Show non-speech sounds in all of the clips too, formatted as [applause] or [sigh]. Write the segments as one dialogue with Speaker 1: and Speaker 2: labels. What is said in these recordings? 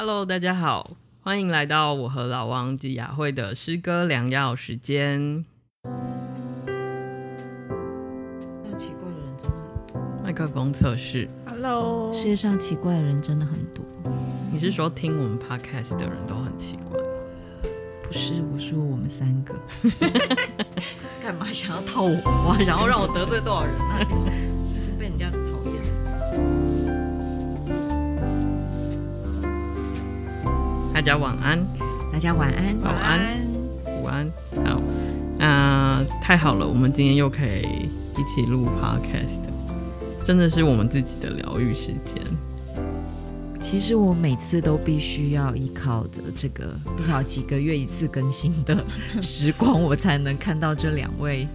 Speaker 1: Hello，大家好，欢迎来到我和老王及雅慧的诗歌良药时间。
Speaker 2: 奇怪的人真的很多。
Speaker 1: 麦克风测试。
Speaker 2: Hello，世界上奇怪的人真的很多。
Speaker 1: 你是说听我们 Podcast 的人都很奇怪？
Speaker 2: 不是，我说我们三个。[laughs] 干嘛想要套我话？想要让我得罪多少人啊？被人家。
Speaker 1: 大家晚安，
Speaker 2: 大家晚安，
Speaker 1: 早安，午安，好，那、呃、太好了，我们今天又可以一起录 podcast，真的是我们自己的疗愈时间。
Speaker 2: 其实我每次都必须要依靠着这个不知道几个月一次更新的时光，我才能看到这两位。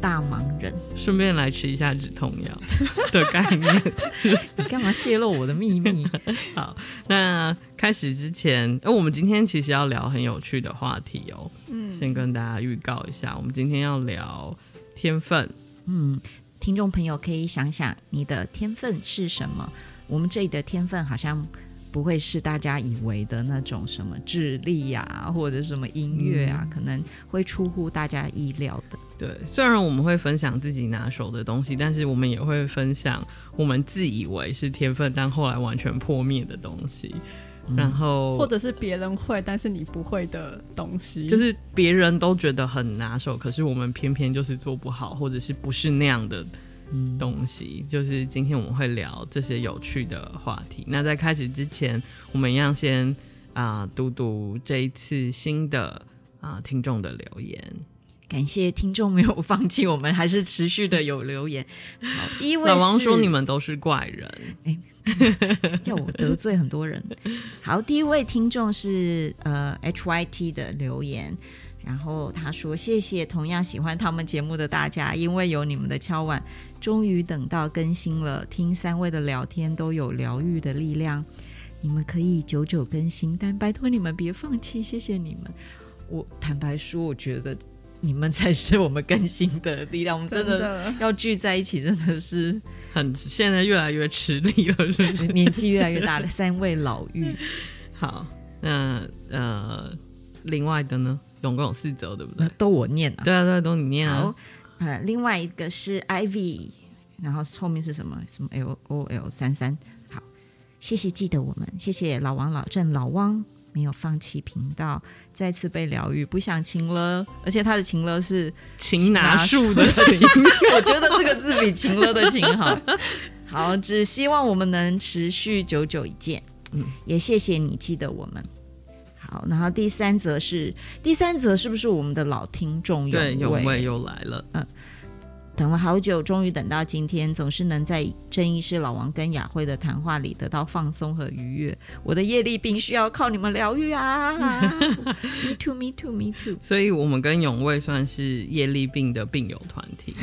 Speaker 2: 大忙人，
Speaker 1: 顺便来吃一下止痛药 [laughs] 的概念。[laughs]
Speaker 2: 你干嘛泄露我的秘密？[laughs]
Speaker 1: 好，那开始之前，呃，我们今天其实要聊很有趣的话题哦。嗯，先跟大家预告一下，我们今天要聊天分。
Speaker 2: 嗯，听众朋友可以想想你的天分是什么？我们这里的天分好像不会是大家以为的那种什么智力啊，或者什么音乐啊，嗯，可能会出乎大家意料的。
Speaker 1: 对，虽然我们会分享自己拿手的东西，但是我们也会分享我们自以为是天分，但后来完全破灭的东西。嗯、然后，
Speaker 3: 或者是别人会，但是你不会的东西，
Speaker 1: 就是别人都觉得很拿手，可是我们偏偏就是做不好，或者是不是那样的东西。嗯、就是今天我们会聊这些有趣的话题。那在开始之前，我们一样先啊、呃、读读这一次新的啊、呃、听众的留言。
Speaker 2: 感谢听众没有放弃，我们还是持续的有留言。好，第一位
Speaker 1: 老王说你们都是怪人，
Speaker 2: 哎，[laughs] 要我得罪很多人。好，第一位听众是呃 HYT 的留言，然后他说谢谢同样喜欢他们节目的大家，因为有你们的敲碗，终于等到更新了。听三位的聊天都有疗愈的力量，你们可以久久更新，但拜托你们别放弃，谢谢你们。我坦白说，我觉得。你们才是我们更新的力量，我们真的要聚在一起，真的是
Speaker 1: 很现在越来越吃力了，是不是？
Speaker 2: 年纪越来越大了，[laughs] 三位老妪。[laughs]
Speaker 1: 好，那呃，另外的呢，总共有四则，对不对？
Speaker 2: 都我念啊？
Speaker 1: 对啊，对啊，都你念啊。
Speaker 2: 好，呃，另外一个是 Ivy，然后后面是什么？什么 L O L 三三。好，谢谢记得我们，谢谢老王、老郑、老汪。没有放弃频道，再次被疗愈，不想情了，而且他的情了是
Speaker 1: 擒拿术的 [laughs] 情，[laughs]
Speaker 2: 我觉得这个字比情了的情好。好，只希望我们能持续久久一见。嗯，也谢谢你记得我们。好，然后第三则是第三则是不是我们的老听众？
Speaker 1: 对，永卫又来了。嗯。
Speaker 2: 等了好久，终于等到今天，总是能在郑医师老王跟雅慧的谈话里得到放松和愉悦。我的业力病需要靠你们疗愈啊！[laughs] Me too, me too, me too。
Speaker 1: 所以，我们跟永卫算是业力病的病友团体，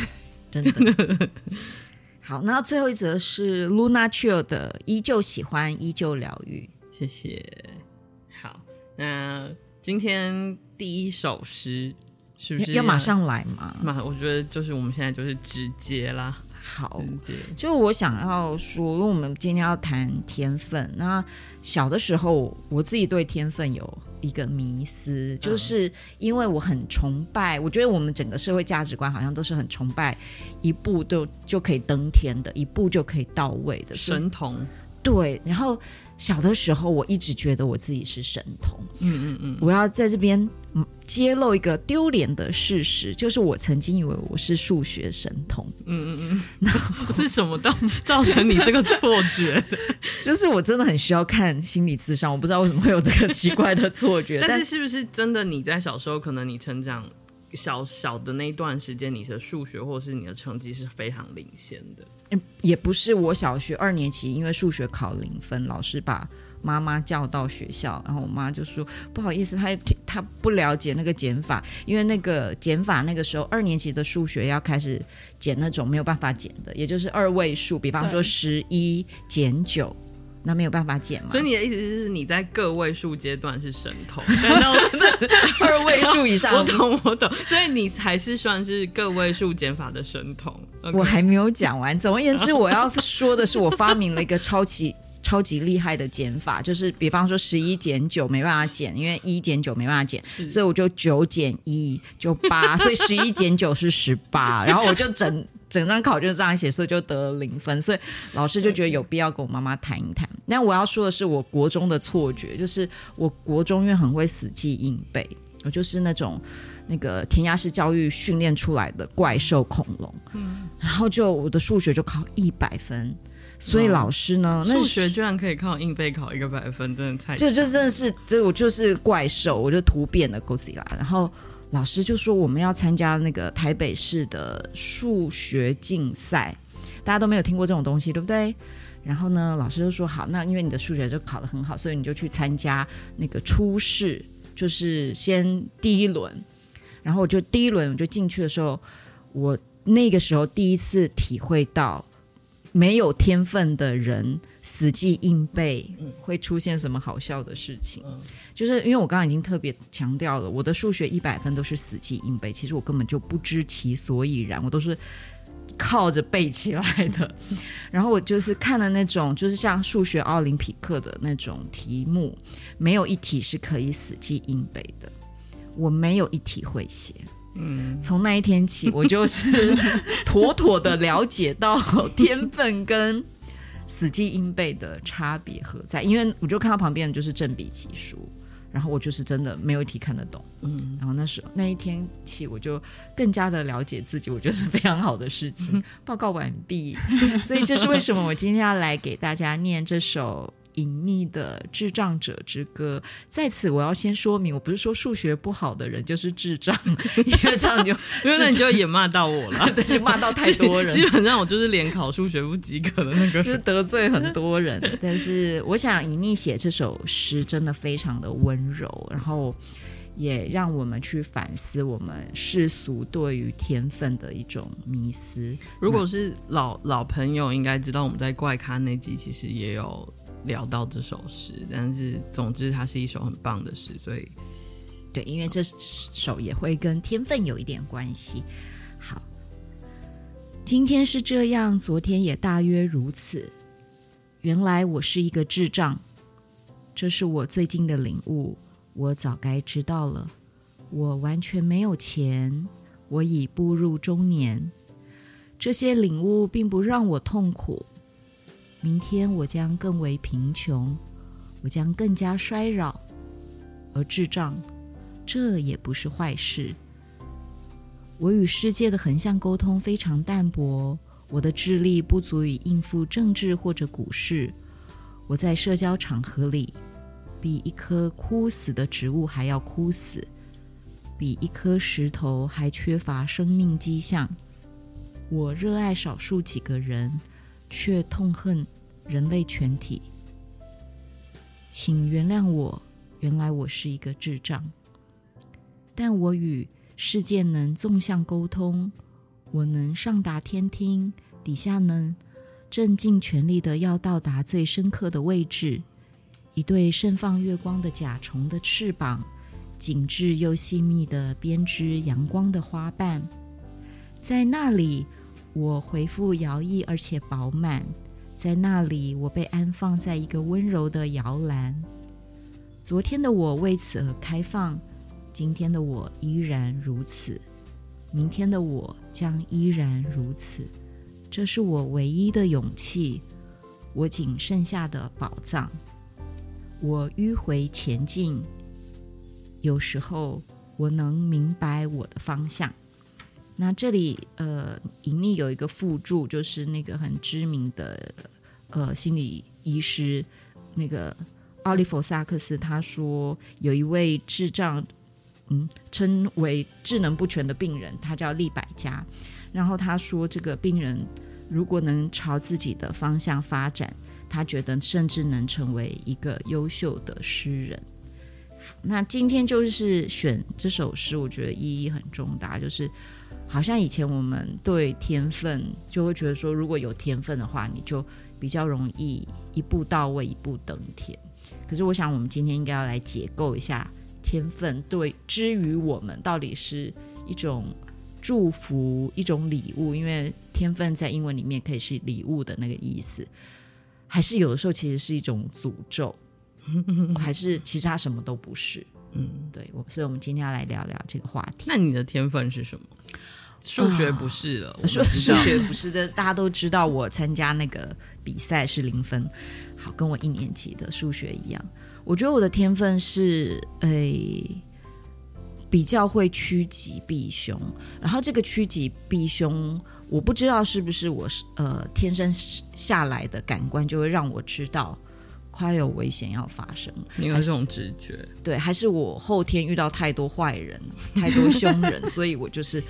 Speaker 2: 真的。[laughs] 好，那最后一则是 Luna Chill 的，依旧喜欢，依旧疗愈。
Speaker 1: 谢谢。好，那今天第一首诗。是不是
Speaker 2: 要马上来嘛？
Speaker 1: 马，我觉得就是我们现在就是直接啦。
Speaker 2: 好，就我想要说，因为我们今天要谈天分。那小的时候，我自己对天分有一个迷思，就是因为我很崇拜，我觉得我们整个社会价值观好像都是很崇拜一步就就可以登天的，一步就可以到位的
Speaker 1: 神童。
Speaker 2: 对，然后。小的时候，我一直觉得我自己是神童。嗯嗯嗯，我要在这边揭露一个丢脸的事实，就是我曾经以为我是数学神童。嗯嗯嗯，[laughs] 那 [laughs]
Speaker 1: 是什么造造成你这个错觉的？[laughs]
Speaker 2: 就是我真的很需要看心理咨商，我不知道为什么会有这个奇怪的错觉。
Speaker 1: 但是是不是真的？你在小时候，可能你成长小小的那一段时间，你的数学或者是你的成绩是非常领先的。
Speaker 2: 也不是我小学二年级，因为数学考零分，老师把妈妈叫到学校，然后我妈就说不好意思，她她不了解那个减法，因为那个减法那个时候二年级的数学要开始减那种没有办法减的，也就是二位数，比方说十一减九，那没有办法减嘛。
Speaker 1: 所以你的意思就是你在个位数阶段是神童，[laughs]
Speaker 2: 二位数以上，[laughs]
Speaker 1: 我懂我懂，所以你还是算是个位数减法的神童。
Speaker 2: Okay. 我还没有讲完。总而言之，我要说的是，我发明了一个超级 [laughs] 超级厉害的减法，就是比方说十一减九没办法减，因为一减九没办法减，所以我就九减一就八，所以十一减九是十八，然后我就整整张考卷这样写，所以就得了零分。所以老师就觉得有必要跟我妈妈谈一谈。那我要说的是，我国中的错觉就是，我国中因为很会死记硬背，我就是那种。那个填鸭式教育训练出来的怪兽恐龙，嗯，然后就我的数学就考一百分，所以老师呢，
Speaker 1: 数学居然可以靠硬背考一个百分，真的太
Speaker 2: 就就真的是，就我就是怪兽，我就突变的 Godzilla。然后老师就说我们要参加那个台北市的数学竞赛，大家都没有听过这种东西，对不对？然后呢，老师就说好，那因为你的数学就考得很好，所以你就去参加那个初试，就是先第一轮。然后我就第一轮我就进去的时候，我那个时候第一次体会到没有天分的人死记硬背会出现什么好笑的事情。嗯、就是因为我刚刚已经特别强调了，我的数学一百分都是死记硬背，其实我根本就不知其所以然，我都是靠着背起来的。然后我就是看了那种就是像数学奥林匹克的那种题目，没有一题是可以死记硬背的。我没有一题会写，嗯，从那一天起，我就是 [laughs] 妥妥的了解到天分跟死记硬背的差别何在。因为我就看到旁边的就是正比奇书，然后我就是真的没有一题看得懂，嗯，然后那时候那一天起，我就更加的了解自己，我觉得是非常好的事情。[laughs] 报告完毕，所以这是为什么我今天要来给大家念这首。隐匿的智障者之歌，在此我要先说明，我不是说数学不好的人就是智障，[laughs] 因为这样就
Speaker 1: 因为那你就也骂到我了，[laughs]
Speaker 2: 对，骂到太多人，[laughs]
Speaker 1: 基本上我就是联考数学不及格的那个，
Speaker 2: 就是得罪很多人。但是我想，隐匿写这首诗真的非常的温柔，然后也让我们去反思我们世俗对于天分的一种迷思。
Speaker 1: 如果是老老朋友，应该知道我们在怪咖那集其实也有。聊到这首诗，但是总之它是一首很棒的诗，所以
Speaker 2: 对，因为这首也会跟天分有一点关系。好，今天是这样，昨天也大约如此。原来我是一个智障，这是我最近的领悟。我早该知道了。我完全没有钱，我已步入中年。这些领悟并不让我痛苦。明天我将更为贫穷，我将更加衰老，而智障，这也不是坏事。我与世界的横向沟通非常淡薄，我的智力不足以应付政治或者股市。我在社交场合里，比一棵枯死的植物还要枯死，比一颗石头还缺乏生命迹象。我热爱少数几个人。却痛恨人类全体，请原谅我，原来我是一个智障。但我与世界能纵向沟通，我能上达天听，底下呢，正尽全力的要到达最深刻的位置。一对盛放月光的甲虫的翅膀，紧致又细密的编织阳光的花瓣，在那里。我回复摇曳而且饱满，在那里，我被安放在一个温柔的摇篮。昨天的我为此而开放，今天的我依然如此，明天的我将依然如此。这是我唯一的勇气，我仅剩下的宝藏。我迂回前进，有时候我能明白我的方向。那这里呃，隐匿有一个附注，就是那个很知名的呃心理医师那个奥利弗萨克斯，他说有一位智障，嗯，称为智能不全的病人，他叫利百加。然后他说，这个病人如果能朝自己的方向发展，他觉得甚至能成为一个优秀的诗人。那今天就是选这首诗，我觉得意义很重大，就是。好像以前我们对天分就会觉得说，如果有天分的话，你就比较容易一步到位，一步登天。可是我想，我们今天应该要来解构一下天分对之于我们到底是一种祝福、一种礼物，因为天分在英文里面可以是礼物的那个意思，还是有的时候其实是一种诅咒，[laughs] 还是其实它什么都不是？嗯，对，我所以我们今天要来聊聊这个话题。
Speaker 1: 那你的天分是什么？数学不是了，
Speaker 2: 数、呃、数学不是的，大家都知道我参加那个比赛是零分，好，跟我一年级的数学一样。我觉得我的天分是诶、欸，比较会趋吉避凶，然后这个趋吉避凶，我不知道是不是我是呃天生下来的感官就会让我知道。快有危险要发生，
Speaker 1: 应该是这种直觉。
Speaker 2: 对，还是我后天遇到太多坏人、太多凶人，[laughs] 所以我就是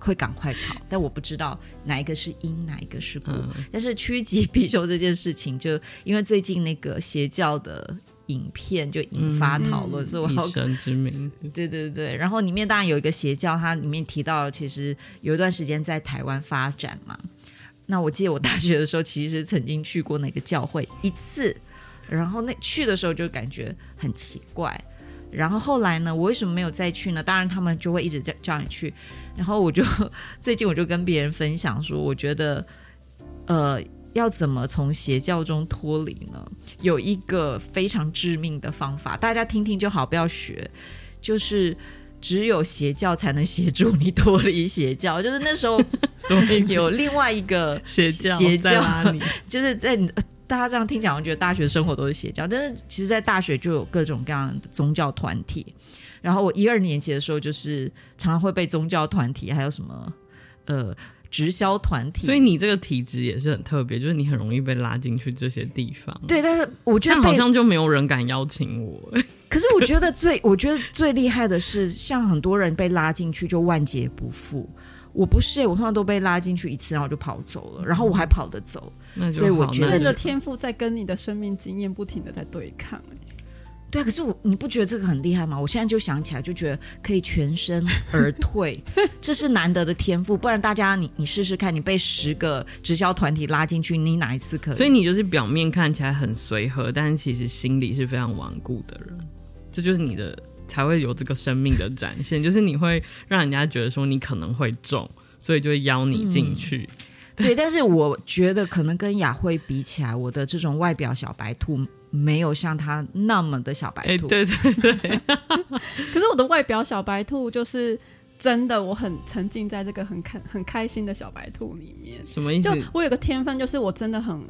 Speaker 2: 会赶快跑。但我不知道哪一个是因，哪一个是果。嗯、但是趋吉避凶这件事情，就因为最近那个邪教的影片就引发讨论，嗯、所以我好
Speaker 1: 以神之名。[laughs]
Speaker 2: 对对对，然后里面当然有一个邪教，它里面提到其实有一段时间在台湾发展嘛。那我记得我大学的时候，其实曾经去过那个教会一次。然后那去的时候就感觉很奇怪，然后后来呢，我为什么没有再去呢？当然他们就会一直叫叫你去，然后我就 [laughs] 最近我就跟别人分享说，我觉得呃要怎么从邪教中脱离呢？有一个非常致命的方法，大家听听就好，不要学，就是只有邪教才能协助你脱离邪教，就是那时候 [laughs] 有另外一个
Speaker 1: 邪教邪教
Speaker 2: 就是在。大家这样听讲，我觉得大学生活都是邪教，但是其实，在大学就有各种各样的宗教团体。然后我一二年级的时候，就是常常会被宗教团体，还有什么呃直销团体。
Speaker 1: 所以你这个体质也是很特别，就是你很容易被拉进去这些地方。
Speaker 2: 对，但是我觉得
Speaker 1: 好像就没有人敢邀请我。
Speaker 2: 可是我觉得最我觉得最厉害的是，像很多人被拉进去就万劫不复。我不是，我通常都被拉进去一次，然后就跑走了，然后我还跑得走，所以我觉得
Speaker 3: 这个天赋在跟你的生命经验不停的在对抗。
Speaker 2: 对啊，可是我你不觉得这个很厉害吗？我现在就想起来就觉得可以全身而退，[laughs] 这是难得的天赋。不然大家你你试试看，你被十个直销团体拉进去，你哪一次可以？
Speaker 1: 所以你就是表面看起来很随和，但是其实心里是非常顽固的人，这就是你的。才会有这个生命的展现，就是你会让人家觉得说你可能会中，所以就会邀你进去。
Speaker 2: 嗯、对，但是我觉得可能跟雅慧比起来，我的这种外表小白兔没有像他那么的小白兔。
Speaker 1: 对对对。[laughs]
Speaker 3: 可是我的外表小白兔就是真的，我很沉浸在这个很开很开心的小白兔里面。
Speaker 1: 什么意思？
Speaker 3: 就我有个天分，就是我真的很。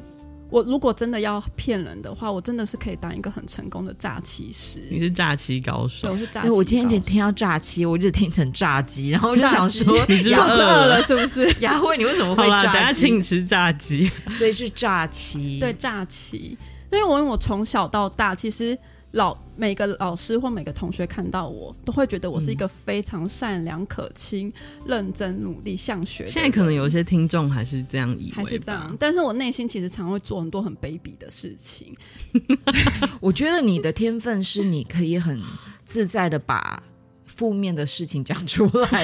Speaker 3: 我如果真的要骗人的话，我真的是可以当一个很成功的诈欺师。
Speaker 1: 你是诈欺高手，
Speaker 3: 对，我是诈欺高手。
Speaker 2: 我今天听到诈欺，我就听成炸鸡，然后我就想说，[laughs]
Speaker 1: 你是不是饿了？是不是？[laughs]
Speaker 2: 雅慧，你为什么会？好了，
Speaker 1: 等下请你吃炸鸡。
Speaker 2: 所以是诈欺，
Speaker 3: 对，诈欺。因为我因为我从小到大，其实。老每个老师或每个同学看到我都会觉得我是一个非常善良、可亲、认真、努力、向学。
Speaker 1: 现在可能有一些听众还是这样以为，
Speaker 3: 还是这样。但是我内心其实常会做很多很卑鄙的事情。[laughs] [laughs]
Speaker 2: 我觉得你的天分是你可以很自在的把负面的事情讲出来。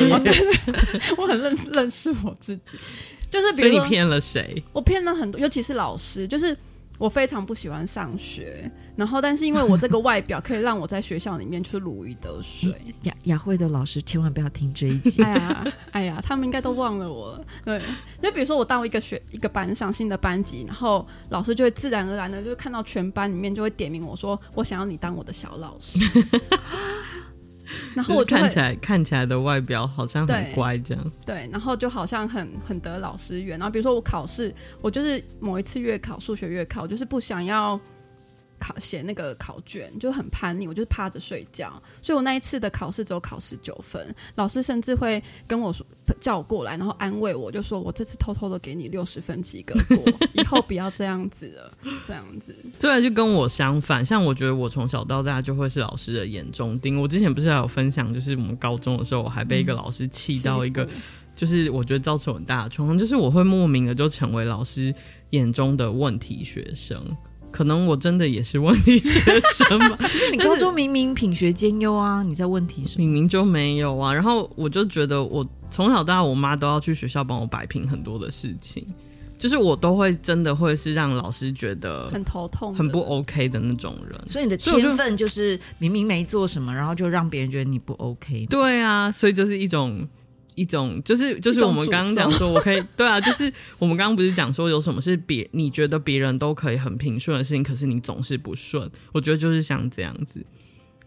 Speaker 2: [laughs]
Speaker 3: 我很认认识我自己，就是比如
Speaker 1: 说你骗了谁？
Speaker 3: 我骗了很多，尤其是老师，就是。我非常不喜欢上学，然后但是因为我这个外表可以让我在学校里面去如鱼得水。
Speaker 2: 雅雅慧的老师千万不要听这一集。
Speaker 3: 哎呀，哎呀，他们应该都忘了我了。对，就比如说我到一个学一个班上新的班级，然后老师就会自然而然的就会看到全班里面就会点名我说我想要你当我的小老师。[laughs] 然后我
Speaker 1: 看起来看起来的外表好像很乖这
Speaker 3: 样，对，然后就好像很很得老师缘。然后比如说我考试，我就是某一次月考数学月考，我就是不想要。考写那个考卷就很叛逆，我就是趴着睡觉，所以我那一次的考试只有考十九分。老师甚至会跟我说叫我过来，然后安慰我，就说我这次偷偷的给你六十分及格过，以后不要这样子了，这样子。
Speaker 1: 对，就跟我相反，像我觉得我从小到大就会是老师的眼中钉。我之前不是还有分享，就是我们高中的时候，我还被一个老师气到一个，嗯、就是我觉得造成很大的创伤，就是我会莫名的就成为老师眼中的问题学生。可能我真的也是问题学生吧？[laughs]
Speaker 2: 可是你高中明明品学兼优啊，你在问题什么？
Speaker 1: 明明就没有啊。然后我就觉得，我从小到大，我妈都要去学校帮我摆平很多的事情，就是我都会真的会是让老师觉得
Speaker 3: 很头痛、
Speaker 1: 很不 OK 的那种人。
Speaker 2: 所以你的天分就是明明没做什么，然后就让别人觉得你不 OK。
Speaker 1: 对啊，所以就是一种一种，就是就是我们刚刚讲说，我可以对啊，就是我们刚刚不是讲说有什么是别你觉得别人都可以很平顺的事情，可是你总是不顺。我觉得就是像这样子，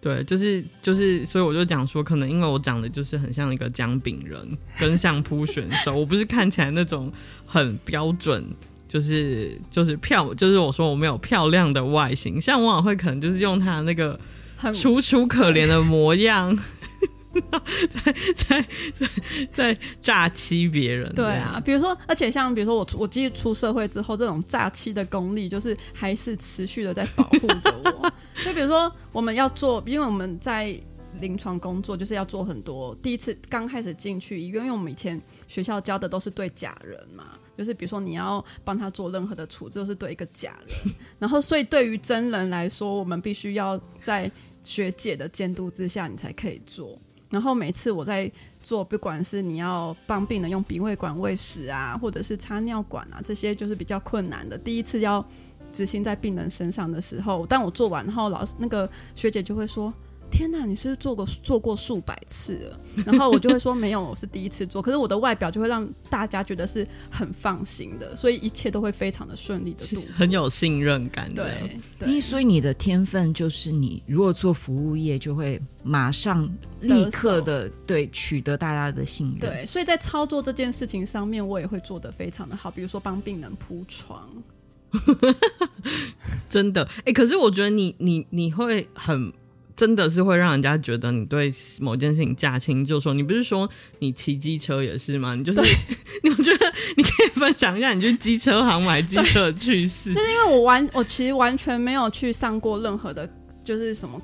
Speaker 1: 对，就是就是，所以我就讲说，可能因为我长得就是很像一个姜饼人，跟相扑选手，我不是看起来那种很标准。就是就是漂，就是我说我没有漂亮的外形，像王会可能就是用他那个楚楚可怜的模样，[laughs] 在在在在诈欺别人。
Speaker 3: 对啊，比如说，而且像比如说我我继续出社会之后，这种诈欺的功力就是还是持续的在保护着我。[laughs] 就比如说我们要做，因为我们在。临床工作就是要做很多。第一次刚开始进去医院，因为我们以前学校教的都是对假人嘛，就是比如说你要帮他做任何的处置，都是对一个假人。[laughs] 然后，所以对于真人来说，我们必须要在学姐的监督之下，你才可以做。然后每次我在做，不管是你要帮病人用鼻胃管喂食啊，或者是插尿管啊，这些就是比较困难的。第一次要执行在病人身上的时候，当我做完后，老师那个学姐就会说。天哪，你是不是做过做过数百次了？[laughs] 然后我就会说没有，我是第一次做。可是我的外表就会让大家觉得是很放心的，所以一切都会非常的顺利的度，
Speaker 1: 很有信任感的。
Speaker 3: 对，对，
Speaker 2: 因为所以你的天分就是你如果做服务业，就会马上立刻的对取得大家的信任。
Speaker 3: 对，所以在操作这件事情上面，我也会做得非常的好。比如说帮病人铺床，[laughs]
Speaker 1: 真的哎、欸，可是我觉得你你你会很。真的是会让人家觉得你对某件事情驾轻就熟。你不是说你骑机车也是吗？你就是，[laughs] 你我觉得你可以分享一下你去机车行买机车的趣事。
Speaker 3: 就是因为我完，我其实完全没有去上过任何的，就是什么。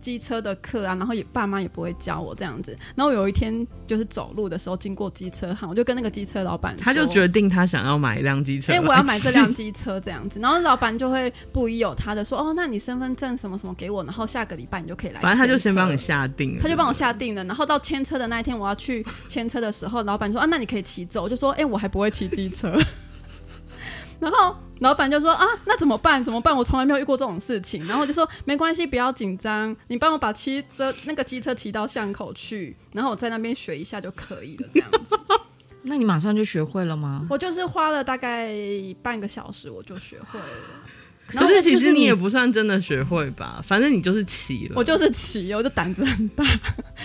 Speaker 3: 机车的课啊，然后也爸妈也不会教我这样子。然后有一天就是走路的时候经过机车行，我就跟那个机车老板，
Speaker 1: 他就决定他想要买一辆机车，
Speaker 3: 因为我要买这辆机车这样子。然后老板就会不疑有他的说：“哦，那你身份证什么什么给我，然后下个礼拜你就可以来。”
Speaker 1: 反正他就先帮你下定了，
Speaker 3: 他就帮我下定了。然后到签车的那一天，我要去签车的时候，老板说：“啊，那你可以骑走。”我就说：“哎，我还不会骑机车。[laughs] ”然后老板就说啊，那怎么办？怎么办？我从来没有遇过这种事情。然后我就说没关系，不要紧张，你帮我把骑车那个机车骑到巷口去，然后我在那边学一下就可以了。这样子，
Speaker 2: 那你马上就学会了吗？
Speaker 3: 我就是花了大概半个小时，我就学会了。
Speaker 1: 可是其实你也不算真的学会吧？反正你就是骑了，
Speaker 3: 我就是骑，我就胆子很大，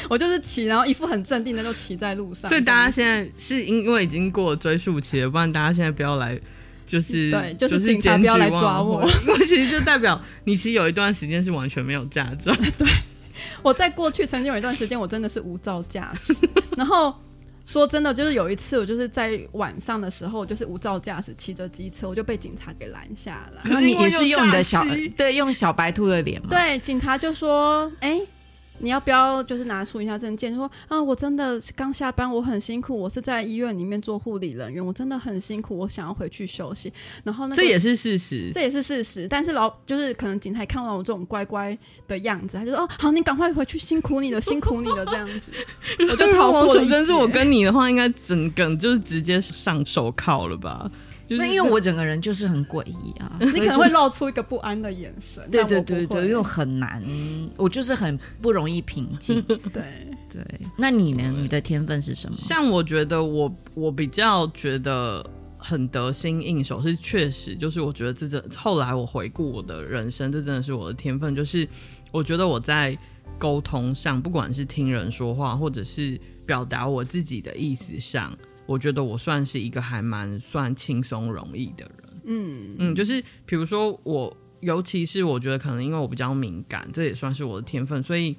Speaker 3: 我就是骑，然后一副很镇定的就骑在路上。
Speaker 1: 所以大家现在是因为已经过了追溯期了，不然大家现在不要来。就是
Speaker 3: 对，就是警察不要来抓我，[laughs]
Speaker 1: 因为其实就代表你其实有一段时间是完全没有驾照。[laughs]
Speaker 3: 对，我在过去曾经有一段时间，我真的是无照驾驶。然后说真的，就是有一次，我就是在晚上的时候，就是无照驾驶骑着机车，我就被警察给拦下了。
Speaker 2: 可是你也是用你的小对，用小白兔的脸吗？
Speaker 3: 对，警察就说：“哎、欸。”你要不要就是拿出一下证件？说啊，我真的刚下班，我很辛苦，我是在医院里面做护理人员，我真的很辛苦，我想要回去休息。然后那个，
Speaker 1: 这也是事实，
Speaker 3: 这也是事实。但是老就是可能警察看到我这种乖乖的样子，他就说哦，好，你赶快回去，辛苦你了，辛苦你了，这样子。[laughs] 我就逃过了一劫。
Speaker 1: 真是我跟你的话，应该整个就是直接上手铐了吧？
Speaker 2: 就是、那因为我整个人就是很诡异啊，[laughs]
Speaker 3: 你可能会露出一个不安的眼神。
Speaker 2: 对对对对，因为很难，我就是很不容易平静。[laughs] 对对，那你呢？你的天分是什么？
Speaker 1: 像我觉得我我比较觉得很得心应手，是确实就是我觉得这这后来我回顾我的人生，这真的是我的天分。就是我觉得我在沟通上，不管是听人说话，或者是表达我自己的意思上。我觉得我算是一个还蛮算轻松容易的人，嗯嗯，就是比如说我，尤其是我觉得可能因为我比较敏感，这也算是我的天分，所以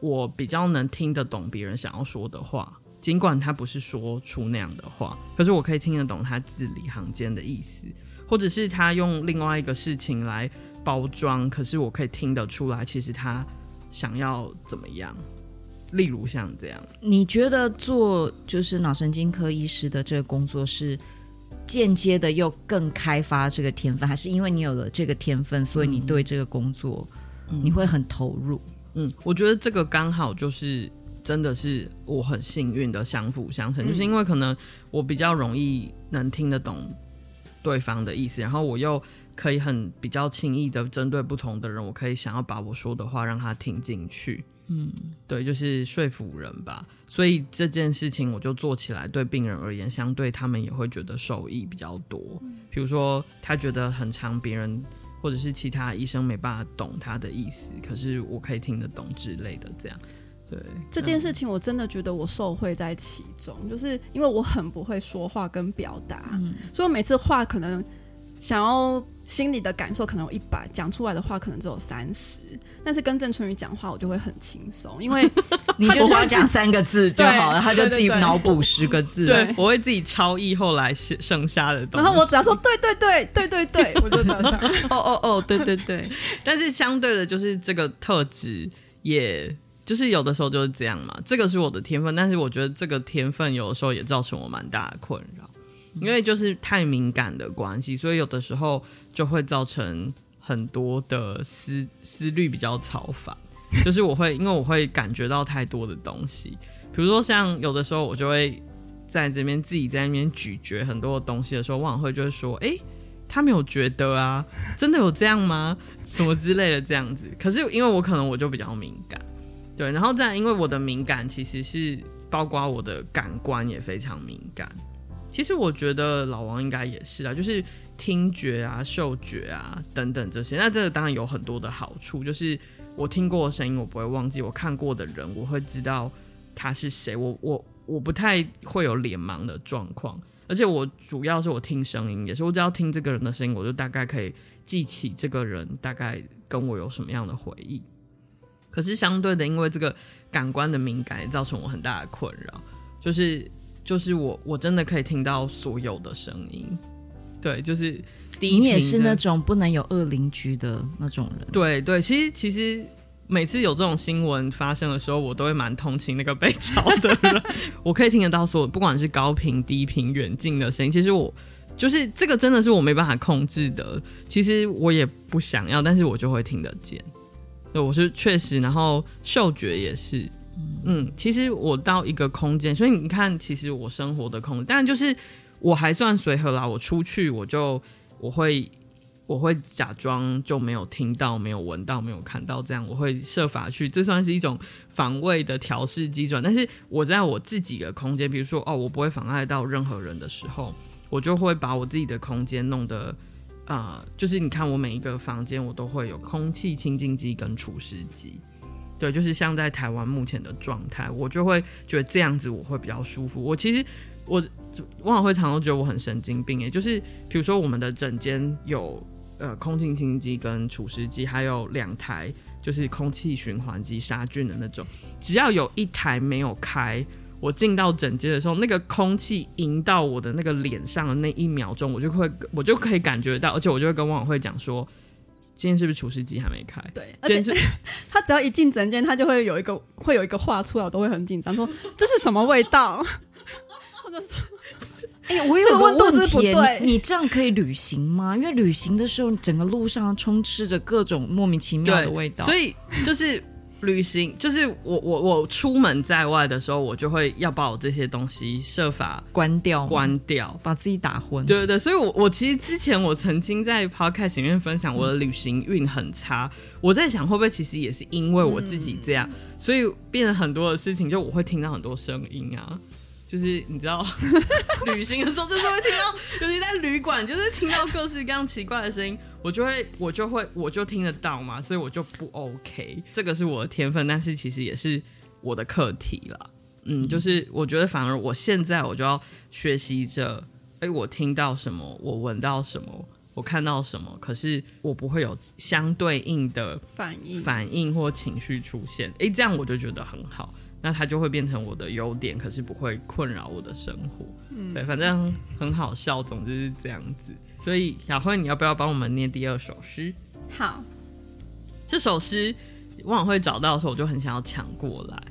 Speaker 1: 我比较能听得懂别人想要说的话，尽管他不是说出那样的话，可是我可以听得懂他字里行间的意思，或者是他用另外一个事情来包装，可是我可以听得出来，其实他想要怎么样。例如像这样，
Speaker 2: 你觉得做就是脑神经科医师的这个工作是间接的又更开发这个天分，还是因为你有了这个天分，所以你对这个工作你会很投入？
Speaker 1: 嗯，我觉得这个刚好就是真的是我很幸运的相辅相成，就是因为可能我比较容易能听得懂对方的意思，然后我又可以很比较轻易的针对不同的人，我可以想要把我说的话让他听进去。
Speaker 2: 嗯，
Speaker 1: 对，就是说服人吧。所以这件事情我就做起来，对病人而言，相对他们也会觉得受益比较多。比如说，他觉得很长，别人或者是其他医生没办法懂他的意思，可是我可以听得懂之类的，这样。对
Speaker 3: 这件事情，我真的觉得我受惠在其中，就是因为我很不会说话跟表达，嗯、所以我每次话可能想要心里的感受可能有一百，讲出来的话可能只有三十，但是跟郑春雨讲话我就会很轻松，因为 [laughs]
Speaker 2: 你就只要讲三个字就好了，他就自己脑补十个字，
Speaker 1: 对，我会自己超译后来剩下的东西，
Speaker 3: 然后我只要说对对对对对对，我就这样
Speaker 2: 哦哦哦，对对对，
Speaker 1: 但是相对的，就是这个特质也。就是有的时候就是这样嘛，这个是我的天分，但是我觉得这个天分有的时候也造成我蛮大的困扰，因为就是太敏感的关系，所以有的时候就会造成很多的思思虑比较操烦。就是我会因为我会感觉到太多的东西，比如说像有的时候我就会在这边自己在那边咀嚼很多的东西的时候，往往会就会说，哎、他没有觉得啊，真的有这样吗？什么之类的这样子。可是因为我可能我就比较敏感。对，然后再因为我的敏感其实是包括我的感官也非常敏感。其实我觉得老王应该也是啊，就是听觉啊、嗅觉啊等等这些。那这个当然有很多的好处，就是我听过的声音我不会忘记，我看过的人我会知道他是谁。我我我不太会有脸盲的状况，而且我主要是我听声音，也是我只要听这个人的声音，我就大概可以记起这个人大概跟我有什么样的回忆。可是相对的，因为这个感官的敏感也造成我很大的困扰，就是就是我我真的可以听到所有的声音，对，就是
Speaker 2: 你也是那种不能有恶邻居的那种人，
Speaker 1: 对对，其实其实每次有这种新闻发生的时候，我都会蛮同情那个被吵的人，[laughs] 我可以听得到所有不管是高频、低频、远近的声音，其实我就是这个真的是我没办法控制的，其实我也不想要，但是我就会听得见。对，我是确实，然后嗅觉也是，嗯，其实我到一个空间，所以你看，其实我生活的空间，但就是我还算随和啦。我出去，我就我会我会假装就没有听到、没有闻到、没有看到，这样我会设法去，这算是一种防卫的调试机转。但是我在我自己的空间，比如说哦，我不会妨碍到任何人的时候，我就会把我自己的空间弄得。啊、就是你看，我每一个房间我都会有空气清净机跟除湿机，对，就是像在台湾目前的状态，我就会觉得这样子我会比较舒服。我其实我往往会常常觉得我很神经病，也，就是比如说我们的诊间有呃空气清新机跟除湿机，还有两台就是空气循环机杀菌的那种，只要有一台没有开。我进到诊间的时候，那个空气迎到我的那个脸上的那一秒钟，我就会，我就可以感觉到，而且我就会跟王委会讲说，今天是不是厨师机还没开？
Speaker 3: 对，而且是 [laughs] 他只要一进整间，他就会有一个 [laughs] 会有一个话出来，我都会很紧张，说这是什么味道？[laughs] 或者说，
Speaker 2: 哎呀，我有个问题，不对你，你这样可以旅行吗？因为旅行的时候，整个路上充斥着各种莫名其妙的味道，
Speaker 1: 所以就是。旅行就是我我我出门在外的时候，我就会要把我这些东西设法
Speaker 2: 关掉，
Speaker 1: 关掉，
Speaker 2: 把自己打昏。
Speaker 1: 对对对，所以我，我我其实之前我曾经在 podcast 里面分享我的旅行运很差，嗯，我在想会不会其实也是因为我自己这样，嗯，所以变了很多的事情，就我会听到很多声音啊。就是你知道，[laughs] 旅行的时候就是会听到，[laughs] 尤其在旅馆，就是听到各式各样奇怪的声音，我就会，我就会，我就听得到嘛，所以我就不 OK。这个是我的天分，但是其实也是我的课题了。嗯，就是我觉得反而我现在我就要学习着，哎，我听到什么，我闻到什么，我看到什么，可是我不会有相对应的
Speaker 3: 反应、
Speaker 1: 反应或情绪出现。哎，这样我就觉得很好。那它就会变成我的优点，可是不会困扰我的生活。嗯，对，反正很好笑，总之是这样子。所以小慧，你要不要帮我们念第二首诗？
Speaker 3: 好，
Speaker 1: 这首诗往往会找到的时候，我就很想要抢过来。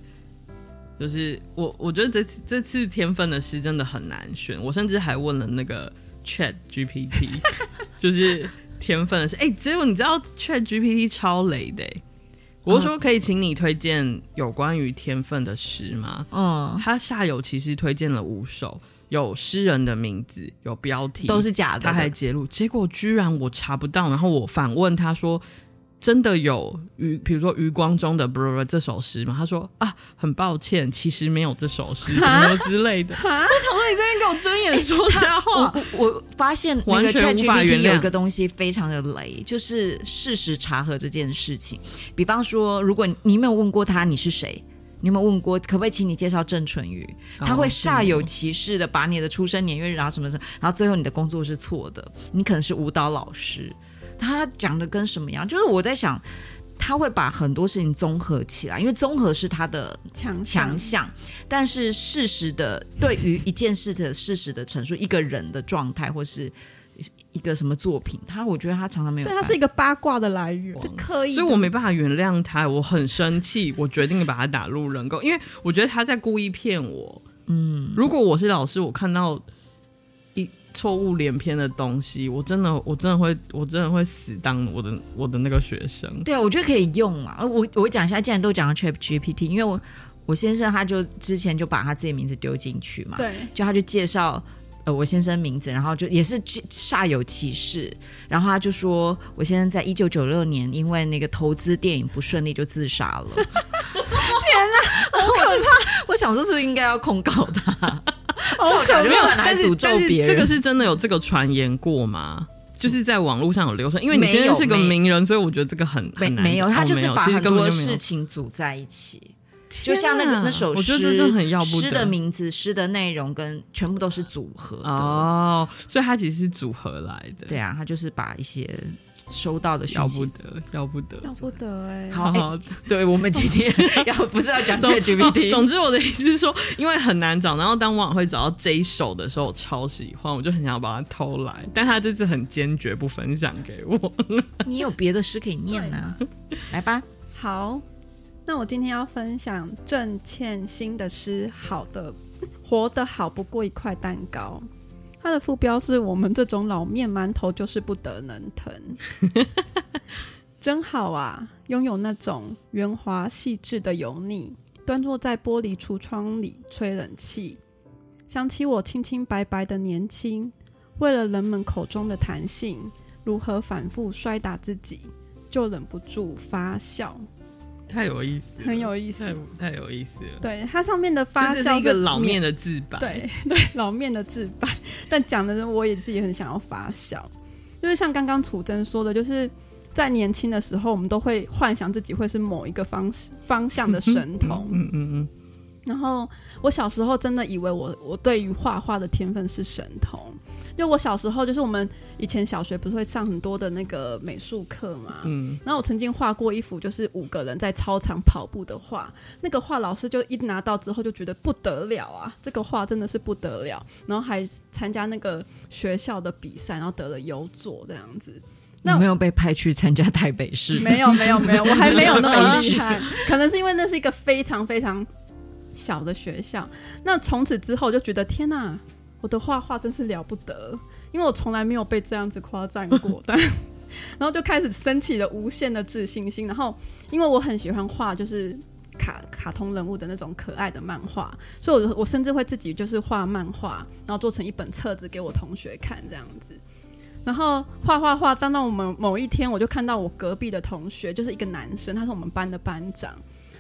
Speaker 1: 就是我，我觉得这次这次天分的诗真的很难选。我甚至还问了那个 Chat GPT，[laughs] 就是天分的诗。哎、欸，结果你知道 Chat GPT 超雷的、欸。我说可以请你推荐有关于天分的诗吗？嗯，他下游其实推荐了五首，有诗人的名字，有标题，
Speaker 2: 都是假的。
Speaker 1: 他还揭露，结果居然我查不到。然后我反问他说：“真的有余，比如说余光中的不不不这首诗吗？他说啊，很抱歉，其实没有这首诗，什么之类的。我想说你在那边给我睁眼说瞎话。
Speaker 2: 我我发现那个 ChatGPT 有一个东西非常的雷，就是事实查核这件事情。比方说，如果你没有问过他你是谁，你有没有问过可不可以请你介绍郑淳宇？他会煞有其事的把你的出生年月日然后什么什么，然后最后你的工作是错的，你可能是舞蹈老师。他讲的跟什么样？就是我在想，他会把很多事情综合起来，因为综合是他的强强项。但是事实的对于一件事的事实的陈述，一个人的状态，或是一个什么作品，他我觉得他常常没有。
Speaker 3: 所以他是一个八卦的来源，是刻意。
Speaker 1: 所以我没办法原谅他，我很生气，我决定把他打入冷宫，因为我觉得他在故意骗我。嗯，如果我是老师，我看到一。错误连篇的东西，我真的，我真的会，我真的会死当我的我的那个学生。
Speaker 2: 对啊，我觉得可以用嘛。我我讲一下，既然都讲到 ChatGPT，因为我我先生他就之前就把他自己名字丢进去嘛，
Speaker 3: 对，
Speaker 2: 就他就介绍呃我先生名字，然后就也是煞有其事，然后他就说我先生在一九九六年因为那个投资电影不顺利就自杀了。[laughs] 天
Speaker 3: 哪，好可怕！
Speaker 2: 我想说是不是应该要控告他？
Speaker 1: 哦，没有，但是但是这个是真的有这个传言过吗？就是在网络上有流传，因为你先生是个名人，所以我觉得这个很很难。
Speaker 2: 没有，他就是把很多事情组在一起，就像那个那首诗，
Speaker 1: 我觉得这很要不得。
Speaker 2: 诗的名字、诗的内容跟全部都是组合
Speaker 1: 哦，所以它其实是组合来的。
Speaker 2: 对啊，他就是把一些。收到的
Speaker 1: 要不得，要不得，
Speaker 3: 要不得哎！
Speaker 2: 好，欸、对我们今天要不是要讲 [laughs] ChatGPT，
Speaker 1: 总之我的意思是说，因为很难找，然后当网会找到这一首的时候，我超喜欢，我就很想要把它偷来，但他这次很坚决不分享给我。[laughs]
Speaker 2: 你有别的诗可以念呢、啊？来吧。
Speaker 3: 好，那我今天要分享郑倩新的诗，好的，活得好不过一块蛋糕。它的副标是我们这种老面馒头就是不得能疼，[laughs] 真好啊！拥有那种圆滑细致的油腻，端坐在玻璃橱窗里吹冷气，想起我清清白白的年轻，为了人们口中的弹性，如何反复摔打自己，就忍不住发笑。
Speaker 1: 太有意思，
Speaker 3: 很有意思，
Speaker 1: 太，太有意思了。
Speaker 3: 对，它上面的发酵是，
Speaker 1: 是一个老面的自白，
Speaker 3: 对对，老面的自白。[laughs] 但讲的是，我也自己很想要发笑，就是像刚刚楚真说的，就是在年轻的时候，我们都会幻想自己会是某一个方方向的神童。嗯嗯嗯。嗯然后我小时候真的以为我我对于画画的天分是神童，因为我小时候就是我们以前小学不是会上很多的那个美术课嘛，嗯，然后我曾经画过一幅就是五个人在操场跑步的画，那个画老师就一拿到之后就觉得不得了啊，这个画真的是不得了，然后还参加那个学校的比赛，然后得了优作这样子。那
Speaker 2: 没有被派去参加台北市？
Speaker 3: 没有没有没有，我还没有那么厉害，[laughs] 可能是因为那是一个非常非常。小的学校，那从此之后就觉得天哪，我的画画真是了不得，因为我从来没有被这样子夸赞过 [laughs] 的，然后就开始升起了无限的自信心。然后因为我很喜欢画，就是卡卡通人物的那种可爱的漫画，所以我我甚至会自己就是画漫画，然后做成一本册子给我同学看这样子。然后画画画，当到我们某一天，我就看到我隔壁的同学，就是一个男生，他是我们班的班长。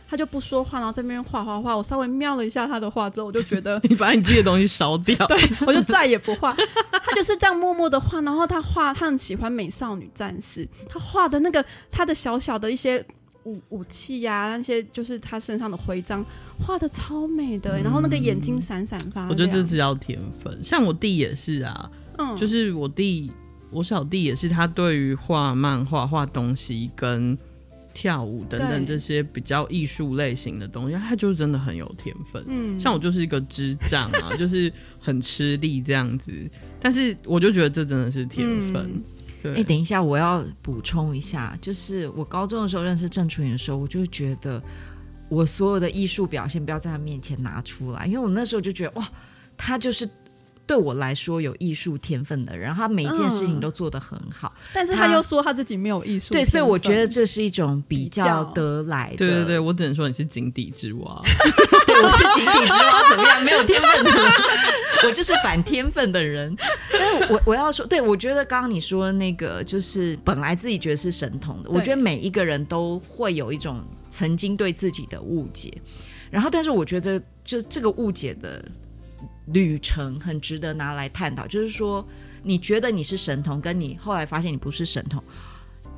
Speaker 3: 他就不说话，然后在那边画画画。我稍微瞄了一下他的画之后，我就觉得 [laughs]
Speaker 1: 你把你自己的东西烧掉。[laughs]
Speaker 3: 对，我就再也不画。他就是这样默默的画，然后他画，他很喜欢美少女战士。他画的那个他的小小的一些武武器呀、啊，那些就是他身上的徽章，画的超美的。然后那个眼睛闪闪发亮。
Speaker 1: 我觉得这只要天分。像我弟也是啊，嗯，就是我弟，我小弟也是，他对于画漫画、画东西跟。跳舞等等这些比较艺术类型的东西，他就真的很有天分。嗯，像我就是一个智障啊，[laughs] 就是很吃力这样子。但是我就觉得这真的是天分。哎、
Speaker 2: 欸，等一下，我要补充一下，就是我高中的时候认识郑楚云的时候，我就觉得我所有的艺术表现不要在他面前拿出来，因为我那时候就觉得哇，他就是对我来说有艺术天分的人，他每一件事情都做得很好，
Speaker 3: 嗯、但是他又说他自己没有艺术。
Speaker 2: 对，所以我觉得这是一种比较得来的。
Speaker 1: 对对对，我只能说你是井底之蛙。[laughs]
Speaker 2: 对，我是井底之蛙，怎么样？没有天分的人，[laughs] 我就是反天分的人。但是我我要说，对，我觉得刚刚你说的那个，就是本来自己觉得是神童的，我觉得每一个人都会有一种曾经对自己的误解。然后，但是我觉得，就这个误解的。旅程很值得拿来探讨，就是说，你觉得你是神童，跟你后来发现你不是神童，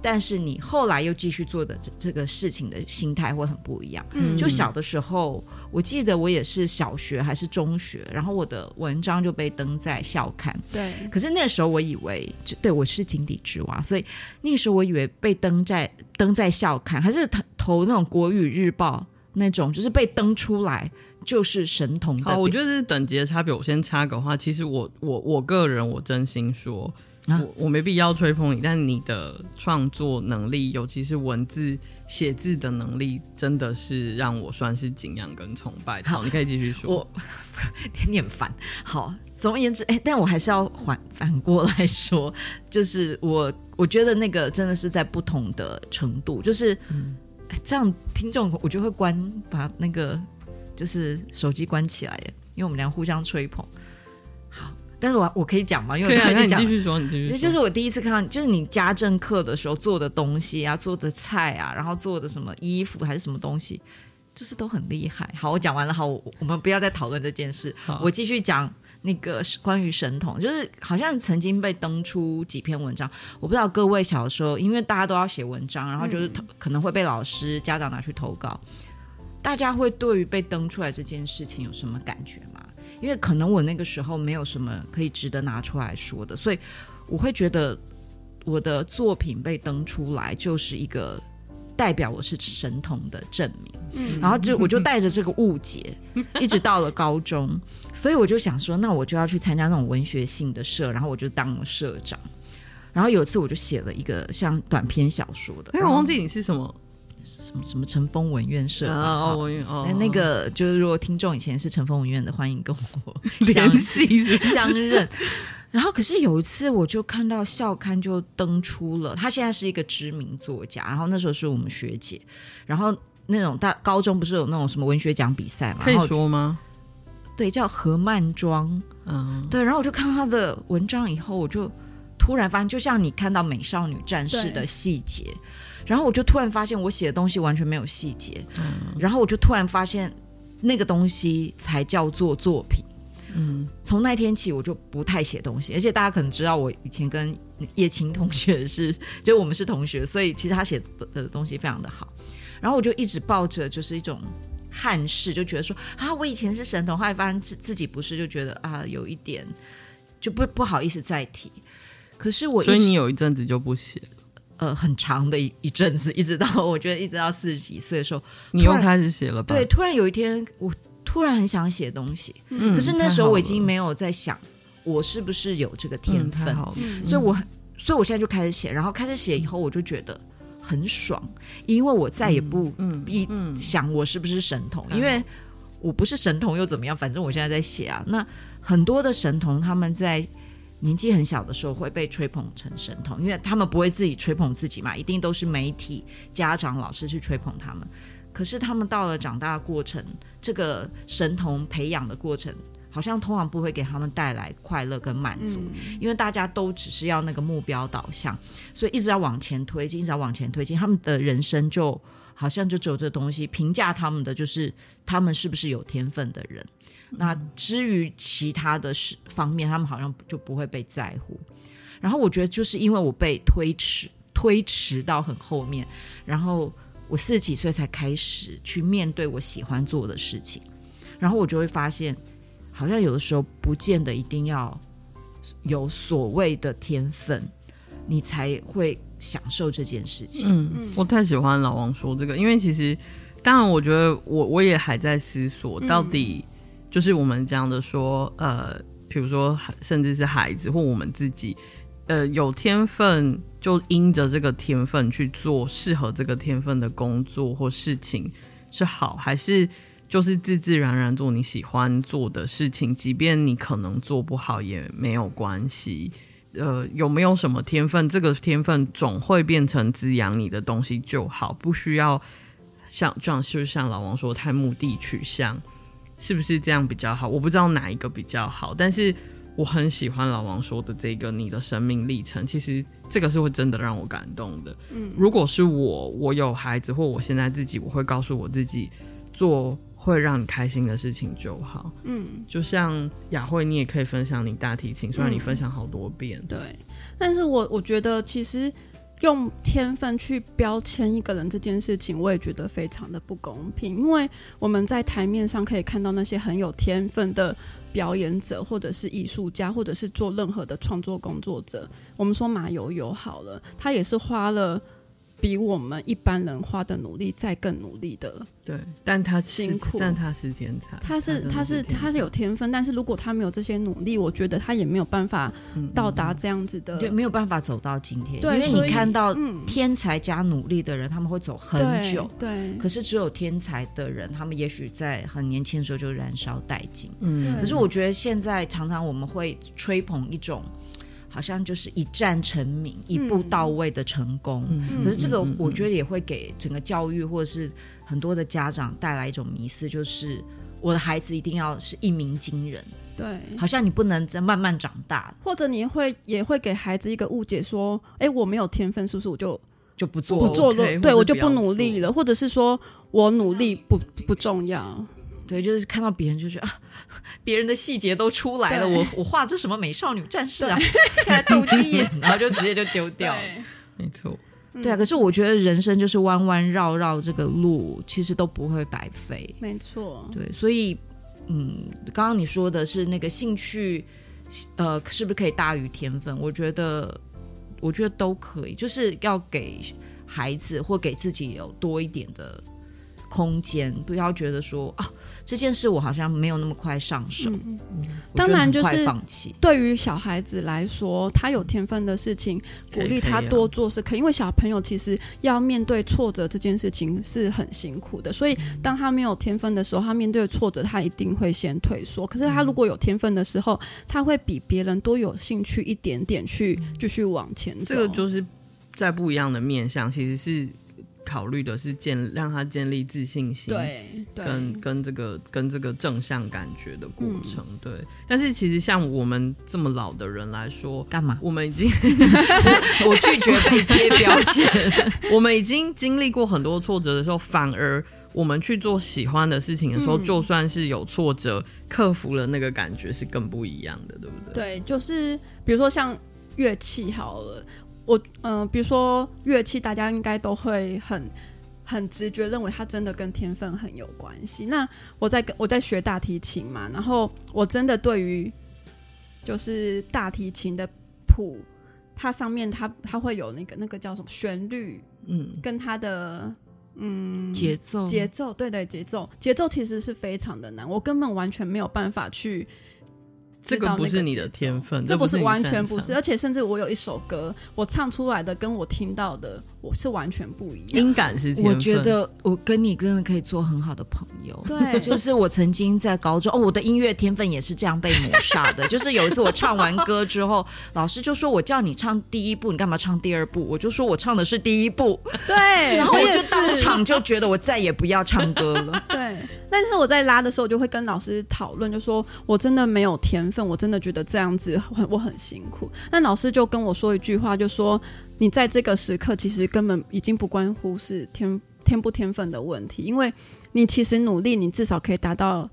Speaker 2: 但是你后来又继续做的这这个事情的心态会很不一样。嗯，就小的时候，我记得我也是小学还是中学，然后我的文章就被登在校刊。
Speaker 3: 对，
Speaker 2: 可是那时候我以为，就对我是井底之蛙，所以那个时候我以为被登在登在校刊，还是投投那种国语日报那种，就是被登出来。就是神童的。
Speaker 1: 好，我觉得是等级的差别。我先插个话，其实我我我个人，我真心说，啊、我我没必要吹捧你，但你的创作能力，尤其是文字写字的能力，真的是让我算是敬仰跟崇拜的。好，你可以继续说。
Speaker 2: 我 [laughs] 有点烦。好，总而言之，哎、欸，但我还是要反反过来说，[laughs] 就是我我觉得那个真的是在不同的程度，就是、嗯、这样，听众我就会关把那个。就是手机关起来耶，因为我们俩互相吹捧。好，但是我我可以讲吗？因为我继续说，你
Speaker 1: 继续说。
Speaker 2: 就是我第一次看到，就是你家政课的时候做的东西啊，做的菜啊，然后做的什么衣服还是什么东西，就是都很厉害。好，我讲完了。好，我，我们不要再讨论这件事。好我继续讲那个关于神童，就是好像曾经被登出几篇文章。我不知道各位小时候，因为大家都要写文章，然后就是可能会被老师、家长拿去投稿。大家会对于被登出来这件事情有什么感觉吗？因为可能我那个时候没有什么可以值得拿出来说的，所以我会觉得我的作品被登出来就是一个代表我是神童的证明。嗯，然后就我就带着这个误解，一直到了高中，所以我就想说，那我就要去参加那种文学性的社，然后我就当了社长。然后有一次我就写了一个像短篇小说的，
Speaker 1: 因为我忘记你是什么。
Speaker 2: 什么什么晨风文院社
Speaker 1: 啊？文院哦，
Speaker 2: 那个就是如果听众以前是晨风文院的，欢迎跟我 [laughs]
Speaker 1: 联系
Speaker 2: 相认。然后可是有一次，我就看到校刊就登出了，他现在是一个知名作家。然后那时候是我们学姐，然后那种大高中不是有那种什么文学奖比赛嘛？
Speaker 1: 可以说吗？
Speaker 2: 对，叫何曼庄。嗯，对。然后我就看到他的文章以后，我就突然发现，就像你看到美少女战士的细节。然后我就突然发现，我写的东西完全没有细节。嗯，然后我就突然发现，那个东西才叫做作品。嗯，从那天起，我就不太写东西。而且大家可能知道，我以前跟叶青同学是，就我们是同学，所以其实他写的东西非常的好。然后我就一直抱着就是一种憾事，就觉得说啊，我以前是神童，后来发现自自己不是，就觉得啊，有一点就不不好意思再提。可是我，
Speaker 1: 所以你有一阵子就不写。
Speaker 2: 呃，很长的一一阵子，一直到我觉得一直到四十几岁的时候，
Speaker 1: 你又开始写了吧？
Speaker 2: 对，突然有一天，我突然很想写东西，嗯，可是那时候我已经没有在想我是不是有这个天分，嗯，所以我，所以我现在就开始写，然后开始写以后，我就觉得很爽，因为我再也不必想我是不是神童，因为我不是神童又怎么样？反正我现在在写啊。那很多的神童他们在。年纪很小的时候会被吹捧成神童，因为他们不会自己吹捧自己嘛，一定都是媒体、家长、老师去吹捧他们。可是他们到了长大的过程，这个神童培养的过程，好像通常不会给他们带来快乐跟满足，嗯、因为大家都只是要那个目标导向，所以一直要往前推进，一直要往前推进，他们的人生就好像就只有这东西。评价他们的就是他们是不是有天分的人。那至于其他的事方面，他们好像就不会被在乎。然后我觉得，就是因为我被推迟，推迟到很后面，然后我四十几岁才开始去面对我喜欢做的事情，然后我就会发现，好像有的时候不见得一定要有所谓的天分，你才会享受这件事情。
Speaker 1: 嗯，我太喜欢老王说这个，因为其实，当然，我觉得我我也还在思索到底。就是我们讲的说，呃，比如说，甚至是孩子或我们自己，呃，有天分就因着这个天分去做适合这个天分的工作或事情是好，还是就是自自然然做你喜欢做的事情，即便你可能做不好也没有关系。呃，有没有什么天分？这个天分总会变成滋养你的东西就好，不需要像这样，就像老王说太目的取向，是不是这样比较好？我不知道哪一个比较好，但是我很喜欢老王说的这个你的生命历程，其实这个是会真的让我感动的。嗯，如果是我，我有孩子或我现在自己，我会告诉我自己做。会让你开心的事情就好。嗯，就像雅慧，你也可以分享你大提琴，虽然你分享好多遍。
Speaker 3: 嗯、对，但是我我觉得其实用天分去标签一个人这件事情，我也觉得非常的不公平。因为我们在台面上可以看到那些很有天分的表演者，或者是艺术家，或者是做任何的创作工作者。我们说马友友好了，他也是花了。比我们一般人花的努力再更努力的，
Speaker 1: 对，但他
Speaker 3: 辛苦，
Speaker 1: 但他是天才，
Speaker 3: 他是他是他是有天分，但是如果他没有这些努力，我觉得他也没有办法到达这样子的，
Speaker 2: 对，没有办法走到今天。对，因为你看到天才加努力的人，他们会走很久，
Speaker 3: 对。
Speaker 2: 可是只有天才的人，他们也许在很年轻的时候就燃烧殆尽。
Speaker 3: 嗯，
Speaker 2: 可是我觉得现在常常我们会吹捧一种。好像就是一战成名，一步到位的成功。嗯、可是这个，我觉得也会给整个教育或者是很多的家长带来一种迷思，就是我的孩子一定要是一鸣惊人。
Speaker 3: 对，
Speaker 2: 好像你不能再慢慢长大，
Speaker 3: 或者你会也会给孩子一个误解，说：哎，我没有天分，是不是我就
Speaker 2: 就不做
Speaker 3: 不做了？Okay, 对我就不努力了，或者是说我努力不不重要。
Speaker 2: 对，就是看到别人就觉得啊，[laughs] 别人的细节都出来了，我我画这什么美少女战士啊，看斗鸡眼，[laughs] 然后就直接就丢掉了。
Speaker 1: 没错，
Speaker 2: 对啊。可是我觉得人生就是弯弯绕绕这个路，其实都不会白费。
Speaker 3: 没错，
Speaker 2: 对，所以嗯，刚刚你说的是那个兴趣，呃，是不是可以大于天分？我觉得，我觉得都可以，就是要给孩子或给自己有多一点的。空间，不要觉得说啊，这件事我好像没有那么快上手。嗯嗯、
Speaker 3: 当然，就是对于小孩子来说，他有天分的事情，鼓励他多做是可以。可以啊、因为小朋友其实要面对挫折这件事情是很辛苦的，所以当他没有天分的时候，他面对挫折，他一定会先退缩。可是他如果有天分的时候，他会比别人多有兴趣一点点去继续往前走。
Speaker 1: 这个就是在不一样的面向，其实是。考虑的是建让他建立自信心，
Speaker 3: 对，对
Speaker 1: 跟跟这个跟这个正向感觉的过程，嗯、对。但是其实像我们这么老的人来说，
Speaker 2: 干嘛？
Speaker 1: 我们已经
Speaker 2: 我，[laughs] 我拒绝被贴标签。[laughs]
Speaker 1: 我们已经经历过很多挫折的时候，反而我们去做喜欢的事情的时候，嗯、就算是有挫折，克服了那个感觉是更不一样的，对不对？
Speaker 3: 对，就是比如说像乐器好了。我嗯、呃，比如说乐器，大家应该都会很很直觉认为它真的跟天分很有关系。那我在跟我在学大提琴嘛，然后我真的对于就是大提琴的谱，它上面它它会有那个那个叫什么旋律，嗯，跟它的嗯
Speaker 2: 节奏
Speaker 3: 节奏，对对节奏节奏其实是非常的难，我根本完全没有办法去。
Speaker 1: 这个不是你的天分，
Speaker 3: 这不是完全不是，而且甚至我有一首歌，我唱出来的跟我听到的我是完全不一样。
Speaker 1: 音感是，
Speaker 2: 我觉得我跟你真的可以做很好的朋友。
Speaker 3: 对，
Speaker 2: 就是我曾经在高中哦，我的音乐天分也是这样被抹杀的。就是有一次我唱完歌之后，老师就说我叫你唱第一部，你干嘛唱第二部？我就说我唱的是第一部。
Speaker 3: 对，
Speaker 2: 然后我就当场就觉得我再也不要唱歌了。[laughs]
Speaker 3: 对。但是我在拉的时候，就会跟老师讨论，就说我真的没有天分，我真的觉得这样子很我很辛苦。那老师就跟我说一句话，就说你在这个时刻，其实根本已经不关乎是天天不天分的问题，因为你其实努力，你至少可以达到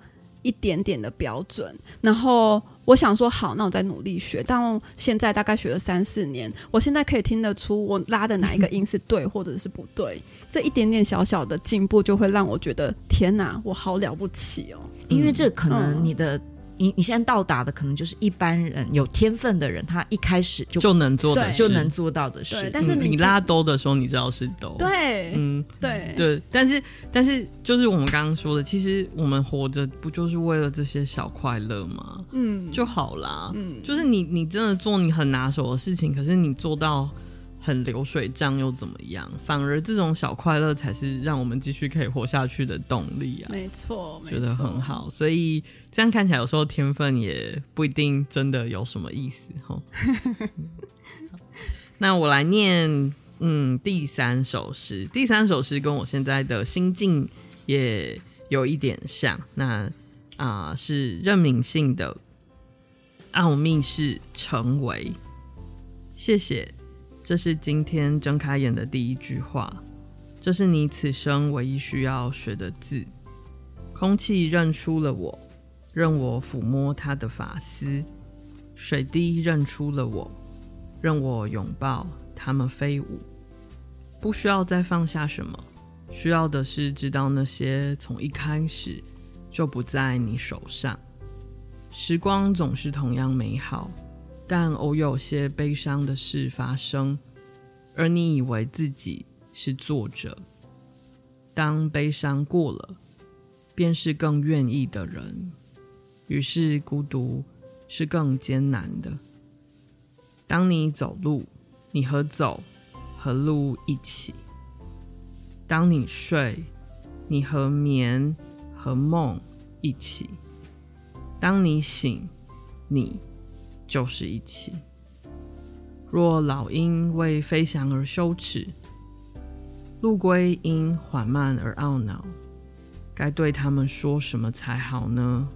Speaker 3: 一点点的标准，然后。我想说好，那我再努力学。但现在大概学了三四年，我现在可以听得出我拉的哪一个音是对或者是不对。这一点点小小的进步，就会让我觉得天哪，我好了不起哦！
Speaker 2: 因为这可能你的。你你现在到达的可能就是一般人有天分的人，他一开始就
Speaker 1: 就能做的
Speaker 2: 就能做到的事。
Speaker 3: 但是你，
Speaker 1: 你拉兜的时候，你知道是兜。
Speaker 3: 对，嗯，对
Speaker 1: 对。但是但是，就是我们刚刚说的，其实我们活着不就是为了这些小快乐吗？嗯，就好啦。嗯，就是你你真的做你很拿手的事情，可是你做到。很流水账又怎么样？反而这种小快乐才是让我们继续可以活下去的动力啊！
Speaker 3: 没错，没错，
Speaker 1: 觉得很好。所以这样看起来，有时候天分也不一定真的有什么意思哈。[laughs] 那我来念，嗯，第三首诗。第三首诗跟我现在的心境也有一点像。那啊、呃，是任敏信的《奥秘是成为》。谢谢，这是今天睁开眼的第一句话。这是你此生唯一需要学的字。空气认出了我，任我抚摸它的发丝；水滴认出了我。任我拥抱它们飞舞，不需要再放下什么，需要的是知道那些从一开始就不在你手上。时光总是同样美好，但偶有些悲伤的事发生，而你以为自己是作者。当悲伤过了，便是更愿意的人，于是孤独是更艰难的。当你走路，你和走和路一起；当你睡，你和眠和梦一起；当你醒，你就是一起。若老鹰为飞翔而羞耻，陆龟因缓慢而懊恼，该对他们说什么才好呢？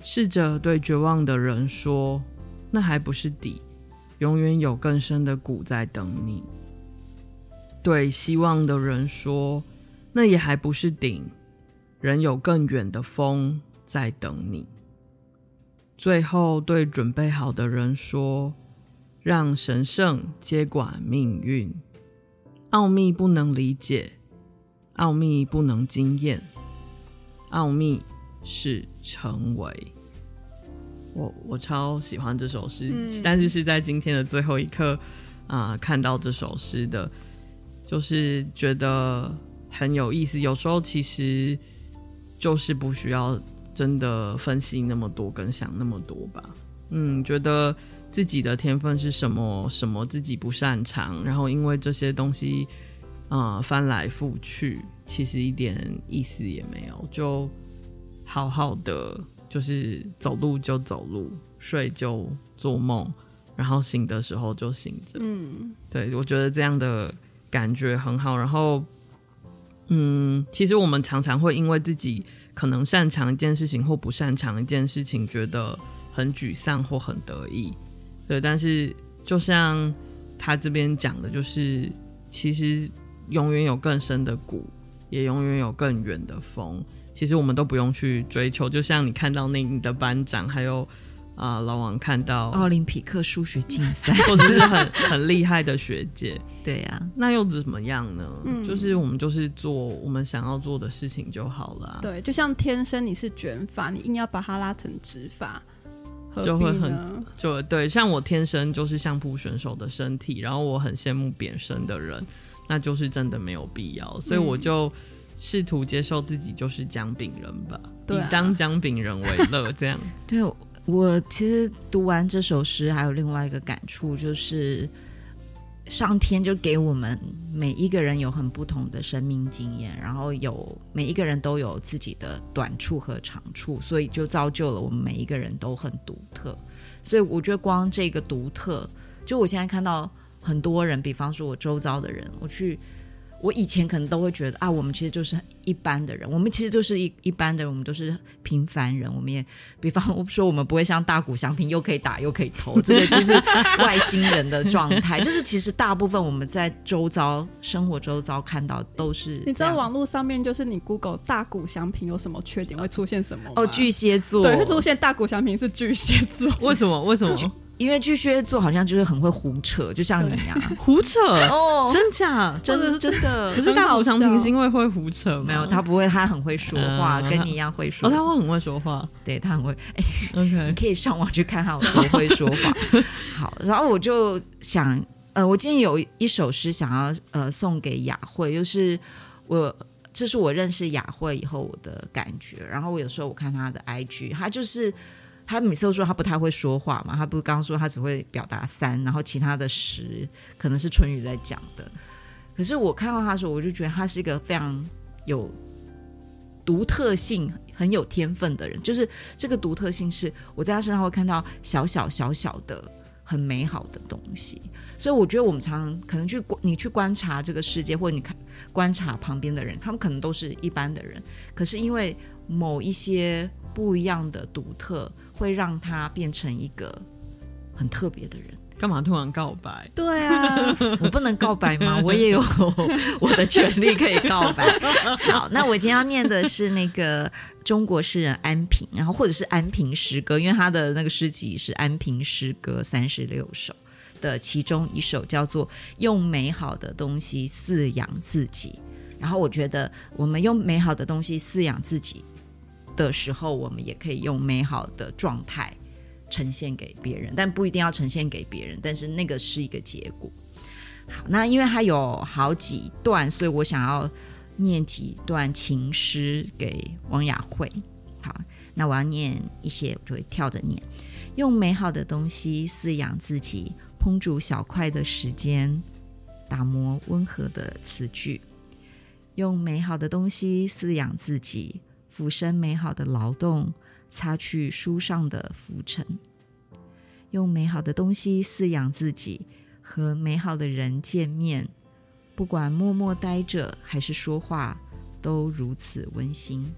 Speaker 1: 试着对绝望的人说。那还不是底，永远有更深的谷在等你。对希望的人说，那也还不是顶，仍有更远的风在等你。最后对准备好的人说，让神圣接管命运。奥秘不能理解，奥秘不能经验，奥秘是成为。我我超喜欢这首诗，嗯、但是是在今天的最后一刻啊、呃、看到这首诗的，就是觉得很有意思。有时候其实就是不需要真的分析那么多，跟想那么多吧。嗯，觉得自己的天分是什么，什么自己不擅长，然后因为这些东西啊、呃、翻来覆去，其实一点意思也没有，就好好的。就是走路就走路，睡就做梦，然后醒的时候就醒着。嗯，对，我觉得这样的感觉很好。然后，嗯，其实我们常常会因为自己可能擅长一件事情或不擅长一件事情，觉得很沮丧或很得意。对，但是就像他这边讲的，就是其实永远有更深的谷，也永远有更远的风。其实我们都不用去追求，就像你看到那你的班长，还有啊、呃、老王看到
Speaker 2: 奥林匹克数学竞赛，[laughs]
Speaker 1: 或者是很很厉害的学姐，
Speaker 2: 对呀、啊，
Speaker 1: 那又怎么样呢？嗯、就是我们就是做我们想要做的事情就好了。
Speaker 3: 对，就像天生你是卷发，你硬要把它拉成直发，
Speaker 1: 就会很就对。像我天生就是相扑选手的身体，然后我很羡慕扁身的人，那就是真的没有必要，所以我就。嗯试图接受自己就是姜饼人吧，以当姜饼人为乐，这样子。
Speaker 2: 对，我其实读完这首诗，还有另外一个感触，就是上天就给我们每一个人有很不同的生命经验，然后有每一个人都有自己的短处和长处，所以就造就了我们每一个人都很独特。所以我觉得光这个独特，就我现在看到很多人，比方说我周遭的人，我去。我以前可能都会觉得啊，我们其实就是一般的人，我们其实就是一一般的人，我们都是平凡人。我们也，比方说，我们不会像大谷翔平又可以打又可以投，这个就是外星人的状态。[laughs] 就是其实大部分我们在周遭生活周遭看到都是。
Speaker 3: 你知道网络上面就是你 Google 大谷翔平有什么缺点会出现什么？
Speaker 2: 哦，巨蟹座。
Speaker 3: 对，会出现大谷翔平是巨蟹座。
Speaker 1: 为什么？为什么？
Speaker 2: 因为巨蟹座好像就是很会胡扯，就像你一样 [laughs]
Speaker 1: 胡扯哦，真假？真的是真的。可是大谷翔平是因为会胡扯吗？
Speaker 2: 没有，他不会，他很会说话，跟你一样会说。
Speaker 1: 哦，他会很会说话，
Speaker 2: 对他很会。哎，OK，你可以上网去看他有多会说话。[laughs] 好，然后我就想，呃，我今天有一首诗想要呃送给雅慧，就是我这是我认识雅慧以后我的感觉。然后我有时候我看他的 IG，他就是。他每次都说他不太会说话嘛，他不是刚刚说他只会表达三，然后其他的十可能是春雨在讲的。可是我看到他的时候，我就觉得他是一个非常有独特性、很有天分的人。就是这个独特性是我在他身上会看到小小小小的很美好的东西。所以我觉得我们常常可能去你去观察这个世界，或者你看观察旁边的人，他们可能都是一般的人，可是因为某一些不一样的独特，会让他变成一个很特别的人。
Speaker 1: 干嘛突然告白？
Speaker 3: 对啊，[laughs]
Speaker 2: 我不能告白吗？我也有 [laughs] 我的权利可以告白。[laughs] 好，那我今天要念的是那个中国诗人安平，然后或者是安平诗歌，因为他的那个诗集是安平诗歌三十六首的其中一首，叫做《用美好的东西饲养自己》。然后我觉得，我们用美好的东西饲养自己的时候，我们也可以用美好的状态。呈现给别人，但不一定要呈现给别人。但是那个是一个结果。好，那因为它有好几段，所以我想要念几段情诗给王雅慧。好，那我要念一些，我就会跳着念。用美好的东西饲养自己，烹煮小块的时间，打磨温和的词句。用美好的东西饲养自己，俯身美好的劳动。擦去书上的浮尘，用美好的东西饲养自己，和美好的人见面，不管默默待着还是说话，都如此温馨。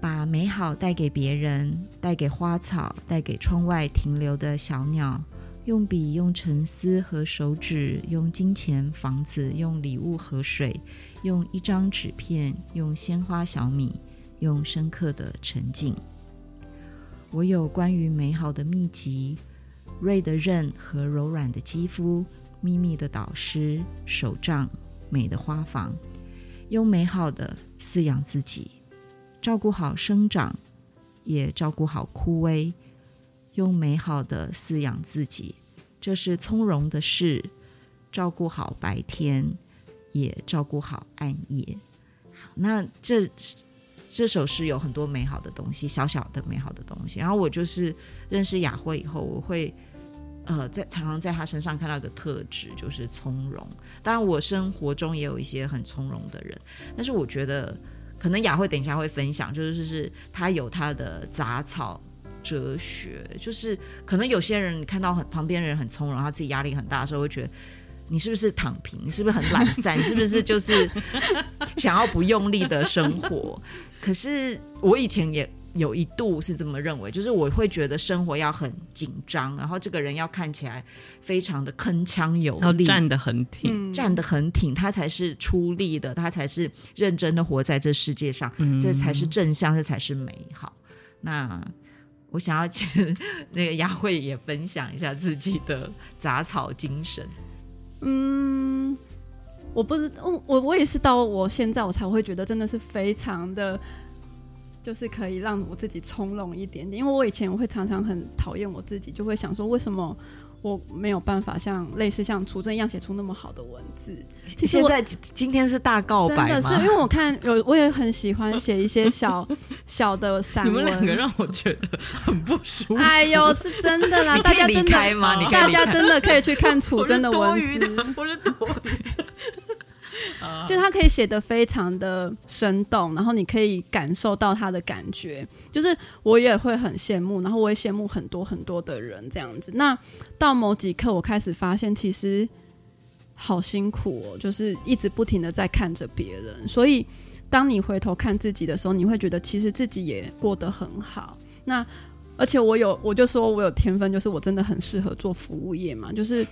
Speaker 2: 把美好带给别人，带给花草，带给窗外停留的小鸟。用笔，用沉思和手指，用金钱、房子，用礼物和水，用一张纸片，用鲜花、小米，用深刻的沉静。我有关于美好的秘籍，锐的刃和柔软的肌肤，秘密的导师，手杖，美的花房，用美好的饲养自己，照顾好生长，也照顾好枯萎，用美好的饲养自己，这是从容的事，照顾好白天，也照顾好暗夜。好，那这。这首诗有很多美好的东西，小小的美好的东西。然后我就是认识雅慧以后，我会呃在常常在她身上看到一个特质，就是从容。当然，我生活中也有一些很从容的人，但是我觉得可能雅慧等一下会分享，就是是她有她的杂草哲学，就是可能有些人看到很旁边人很从容，他自己压力很大的时候，会觉得。你是不是躺平？你是不是很懒散？你 [laughs] 是不是就是想要不用力的生活？可是我以前也有一度是这么认为，就是我会觉得生活要很紧张，然后这个人要看起来非常的铿锵有力，
Speaker 1: 站得很挺，
Speaker 2: 嗯、站得很挺，他才是出力的，他才是认真的活在这世界上，嗯、这才是正向，这才是美好。那我想要请 [laughs] 那个雅慧也分享一下自己的杂草精神。
Speaker 3: 嗯，我不知道我我也是到我现在我才会觉得真的是非常的，就是可以让我自己从容一点点。因为我以前我会常常很讨厌我自己，就会想说为什么我没有办法像类似像楚真一样写出那么好的文字。
Speaker 2: 其实现在今天是大告白
Speaker 3: 的是因为我看有我也很喜欢写一些小 [laughs] 小的散文。
Speaker 1: 你们两个让我觉得很不舒服。
Speaker 3: 哎呦，是真的啦！大家真的？大家真的可以去看楚真的文字。
Speaker 1: 我是多余的，
Speaker 3: 就他可以写得非常的生动，然后你可以感受到他的感觉。就是我也会很羡慕，然后我也羡慕很多很多的人这样子。那到某几刻，我开始发现其实好辛苦哦，就是一直不停的在看着别人。所以当你回头看自己的时候，你会觉得其实自己也过得很好。那而且我有，我就说我有天分，就是我真的很适合做服务业嘛，就是。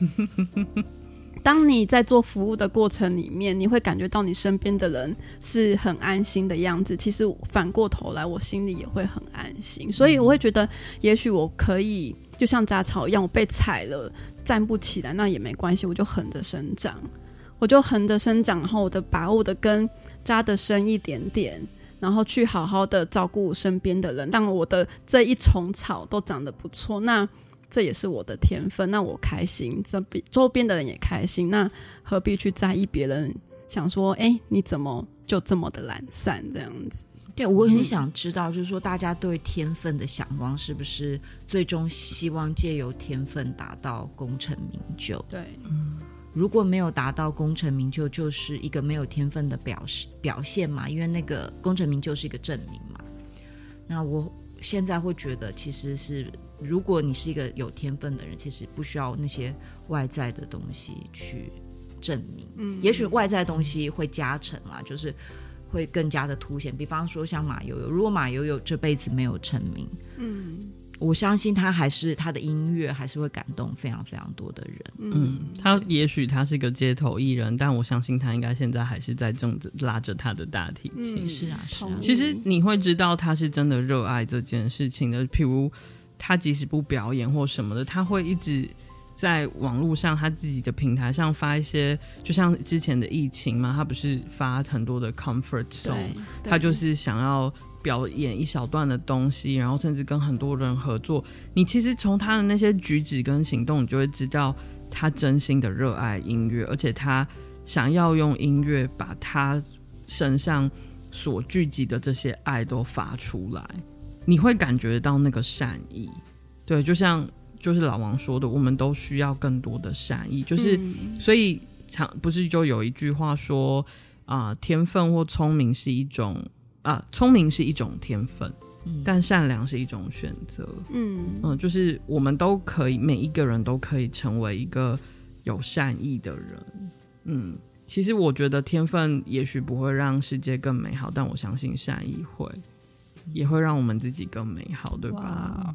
Speaker 3: 当你在做服务的过程里面，你会感觉到你身边的人是很安心的样子。其实反过头来，我心里也会很安心。所以我会觉得，也许我可以就像杂草一样，我被踩了站不起来，那也没关系，我就横着生长，我就横着生长，然后我的把我的根扎得深一点点，然后去好好的照顾身边的人，让我的这一丛草都长得不错。那。这也是我的天分，那我开心，这比周边的人也开心，那何必去在意别人想说，哎，你怎么就这么的懒散这样子。
Speaker 2: 对，我很想知道，就是说大家对天分的向往是不是最终希望借由天分达到功成名就？
Speaker 3: 对，
Speaker 2: 嗯，如果没有达到功成名就，就是一个没有天分的表示表现嘛，因为那个功成名就是一个证明嘛。那我现在会觉得，其实是如果你是一个有天分的人，其实不需要那些外在的东西去证明。嗯，也许外在的东西会加成啦，就是。会更加的凸显，比方说像马友友，如果马友友这辈子没有成名，嗯，我相信他还是他的音乐还是会感动非常非常多的人。
Speaker 1: 嗯，他也许他是个街头艺人，但我相信他应该现在还是在正拉着他的大提琴。
Speaker 2: 嗯、是啊，是啊。
Speaker 1: 其实你会知道他是真的热爱这件事情的，譬如他即使不表演或什么的，他会一直。在网络上，他自己的平台上发一些，就像之前的疫情嘛，他不是发很多的 comfort song，他就是想要表演一小段的东西，然后甚至跟很多人合作。你其实从他的那些举止跟行动，你就会知道他真心的热爱音乐，而且他想要用音乐把他身上所聚集的这些爱都发出来，你会感觉到那个善意。对，就像。就是老王说的，我们都需要更多的善意。就是，嗯、所以常不是就有一句话说啊、呃，天分或聪明是一种啊，聪明是一种天分，嗯、但善良是一种选择。嗯嗯，就是我们都可以，每一个人都可以成为一个有善意的人。嗯，其实我觉得天分也许不会让世界更美好，但我相信善意会，也会让我们自己更美好，对吧？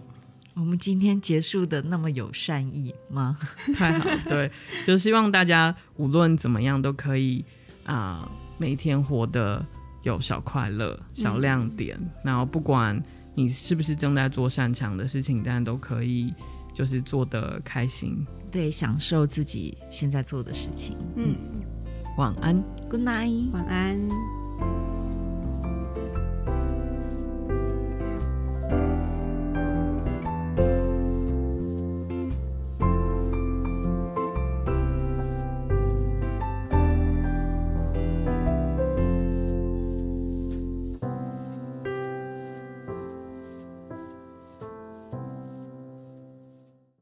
Speaker 2: 我们今天结束的那么有善意吗？[laughs]
Speaker 1: 太好，对，就希望大家无论怎么样都可以啊、呃，每天活得有小快乐、小亮点。嗯、然后不管你是不是正在做擅长的事情，但都可以就是做得开心，
Speaker 2: 对，享受自己现在做的事情。嗯，
Speaker 1: 晚安
Speaker 3: ，Good night，晚安。